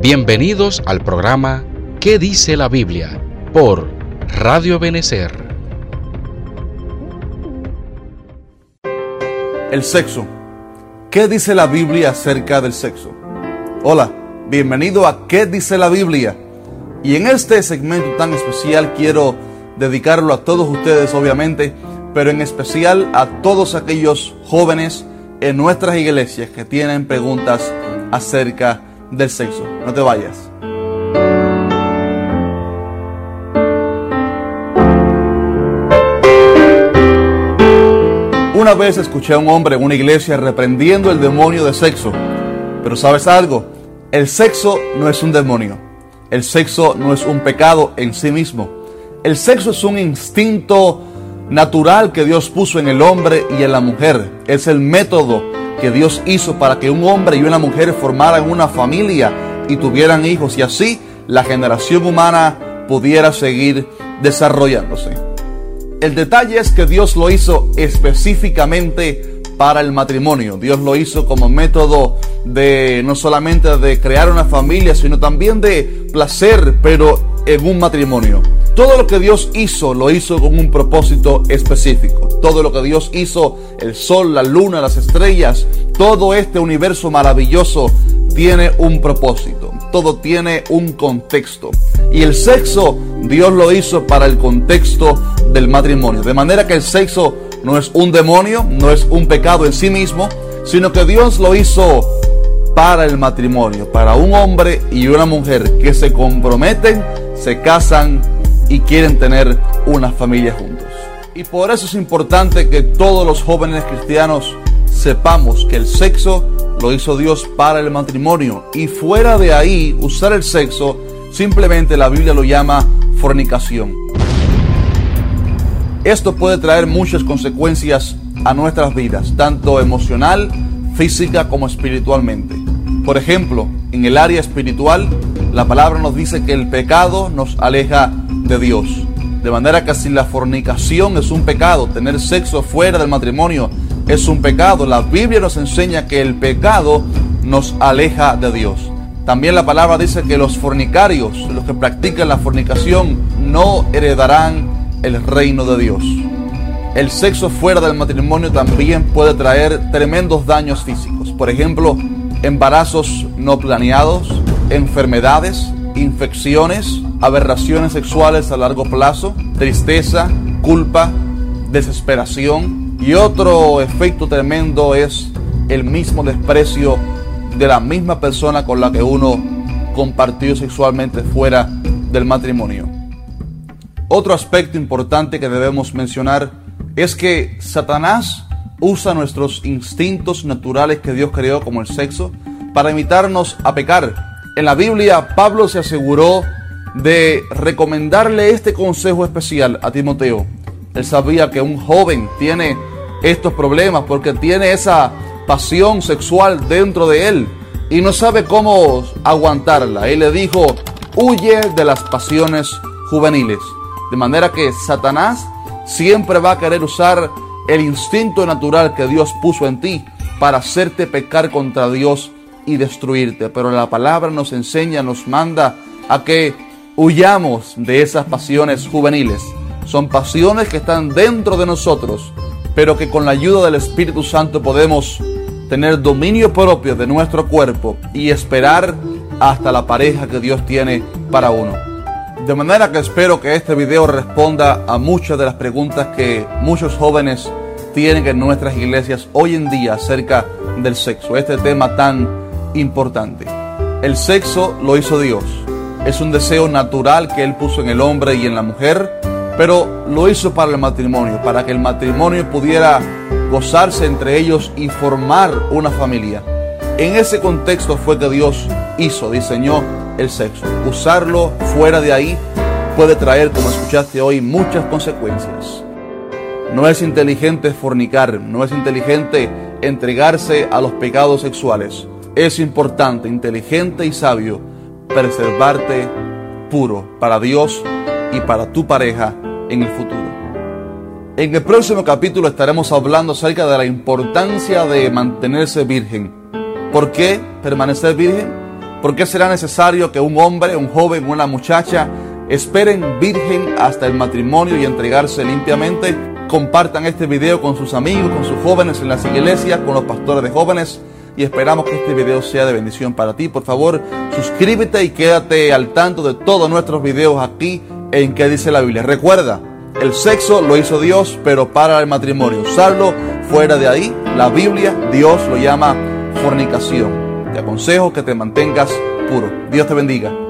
Bienvenidos al programa ¿Qué dice la Biblia? por Radio Benecer. El sexo. ¿Qué dice la Biblia acerca del sexo? Hola, bienvenido a ¿Qué dice la Biblia? Y en este segmento tan especial quiero dedicarlo a todos ustedes, obviamente, pero en especial a todos aquellos jóvenes en nuestras iglesias que tienen preguntas acerca del sexo. No te vayas. Una vez escuché a un hombre en una iglesia reprendiendo el demonio de sexo. Pero sabes algo, el sexo no es un demonio. El sexo no es un pecado en sí mismo. El sexo es un instinto natural que Dios puso en el hombre y en la mujer. Es el método que Dios hizo para que un hombre y una mujer formaran una familia y tuvieran hijos y así la generación humana pudiera seguir desarrollándose. El detalle es que Dios lo hizo específicamente para el matrimonio. Dios lo hizo como método de no solamente de crear una familia, sino también de placer, pero en un matrimonio. Todo lo que Dios hizo lo hizo con un propósito específico. Todo lo que Dios hizo, el sol, la luna, las estrellas, todo este universo maravilloso tiene un propósito. Todo tiene un contexto. Y el sexo Dios lo hizo para el contexto del matrimonio. De manera que el sexo no es un demonio, no es un pecado en sí mismo, sino que Dios lo hizo para el matrimonio, para un hombre y una mujer que se comprometen, se casan y quieren tener una familia juntos. Y por eso es importante que todos los jóvenes cristianos sepamos que el sexo lo hizo Dios para el matrimonio y fuera de ahí usar el sexo simplemente la Biblia lo llama fornicación. Esto puede traer muchas consecuencias a nuestras vidas, tanto emocional, física como espiritualmente. Por ejemplo, en el área espiritual, la palabra nos dice que el pecado nos aleja de Dios. De manera que si la fornicación es un pecado, tener sexo fuera del matrimonio es un pecado, la Biblia nos enseña que el pecado nos aleja de Dios. También la palabra dice que los fornicarios, los que practican la fornicación, no heredarán el reino de Dios. El sexo fuera del matrimonio también puede traer tremendos daños físicos. Por ejemplo, embarazos no planeados, enfermedades, infecciones, aberraciones sexuales a largo plazo, tristeza, culpa, desesperación. Y otro efecto tremendo es el mismo desprecio de la misma persona con la que uno compartió sexualmente fuera del matrimonio. Otro aspecto importante que debemos mencionar es que Satanás usa nuestros instintos naturales que Dios creó como el sexo para invitarnos a pecar. En la Biblia Pablo se aseguró de recomendarle este consejo especial a Timoteo. Él sabía que un joven tiene estos problemas porque tiene esa pasión sexual dentro de él y no sabe cómo aguantarla. Él le dijo, huye de las pasiones juveniles. De manera que Satanás siempre va a querer usar el instinto natural que Dios puso en ti para hacerte pecar contra Dios y destruirte. Pero la palabra nos enseña, nos manda a que huyamos de esas pasiones juveniles. Son pasiones que están dentro de nosotros, pero que con la ayuda del Espíritu Santo podemos tener dominio propio de nuestro cuerpo y esperar hasta la pareja que Dios tiene para uno. De manera que espero que este video responda a muchas de las preguntas que muchos jóvenes tienen en nuestras iglesias hoy en día acerca del sexo, este tema tan importante. El sexo lo hizo Dios es un deseo natural que Él puso en el hombre y en la mujer, pero lo hizo para el matrimonio, para que el matrimonio pudiera gozarse entre ellos y formar una familia. En ese contexto fue que Dios hizo, diseñó el sexo. Usarlo fuera de ahí puede traer, como escuchaste hoy, muchas consecuencias. No es inteligente fornicar, no es inteligente entregarse a los pecados sexuales. Es importante, inteligente y sabio preservarte puro para Dios y para tu pareja en el futuro. En el próximo capítulo estaremos hablando acerca de la importancia de mantenerse virgen. ¿Por qué permanecer virgen? ¿Por qué será necesario que un hombre, un joven, una muchacha esperen virgen hasta el matrimonio y entregarse limpiamente? Compartan este video con sus amigos, con sus jóvenes en las iglesias, con los pastores de jóvenes y esperamos que este video sea de bendición para ti. Por favor, suscríbete y quédate al tanto de todos nuestros videos aquí en qué dice la Biblia. Recuerda, el sexo lo hizo Dios, pero para el matrimonio. Usarlo fuera de ahí, la Biblia, Dios lo llama fornicación. Te aconsejo que te mantengas puro. Dios te bendiga.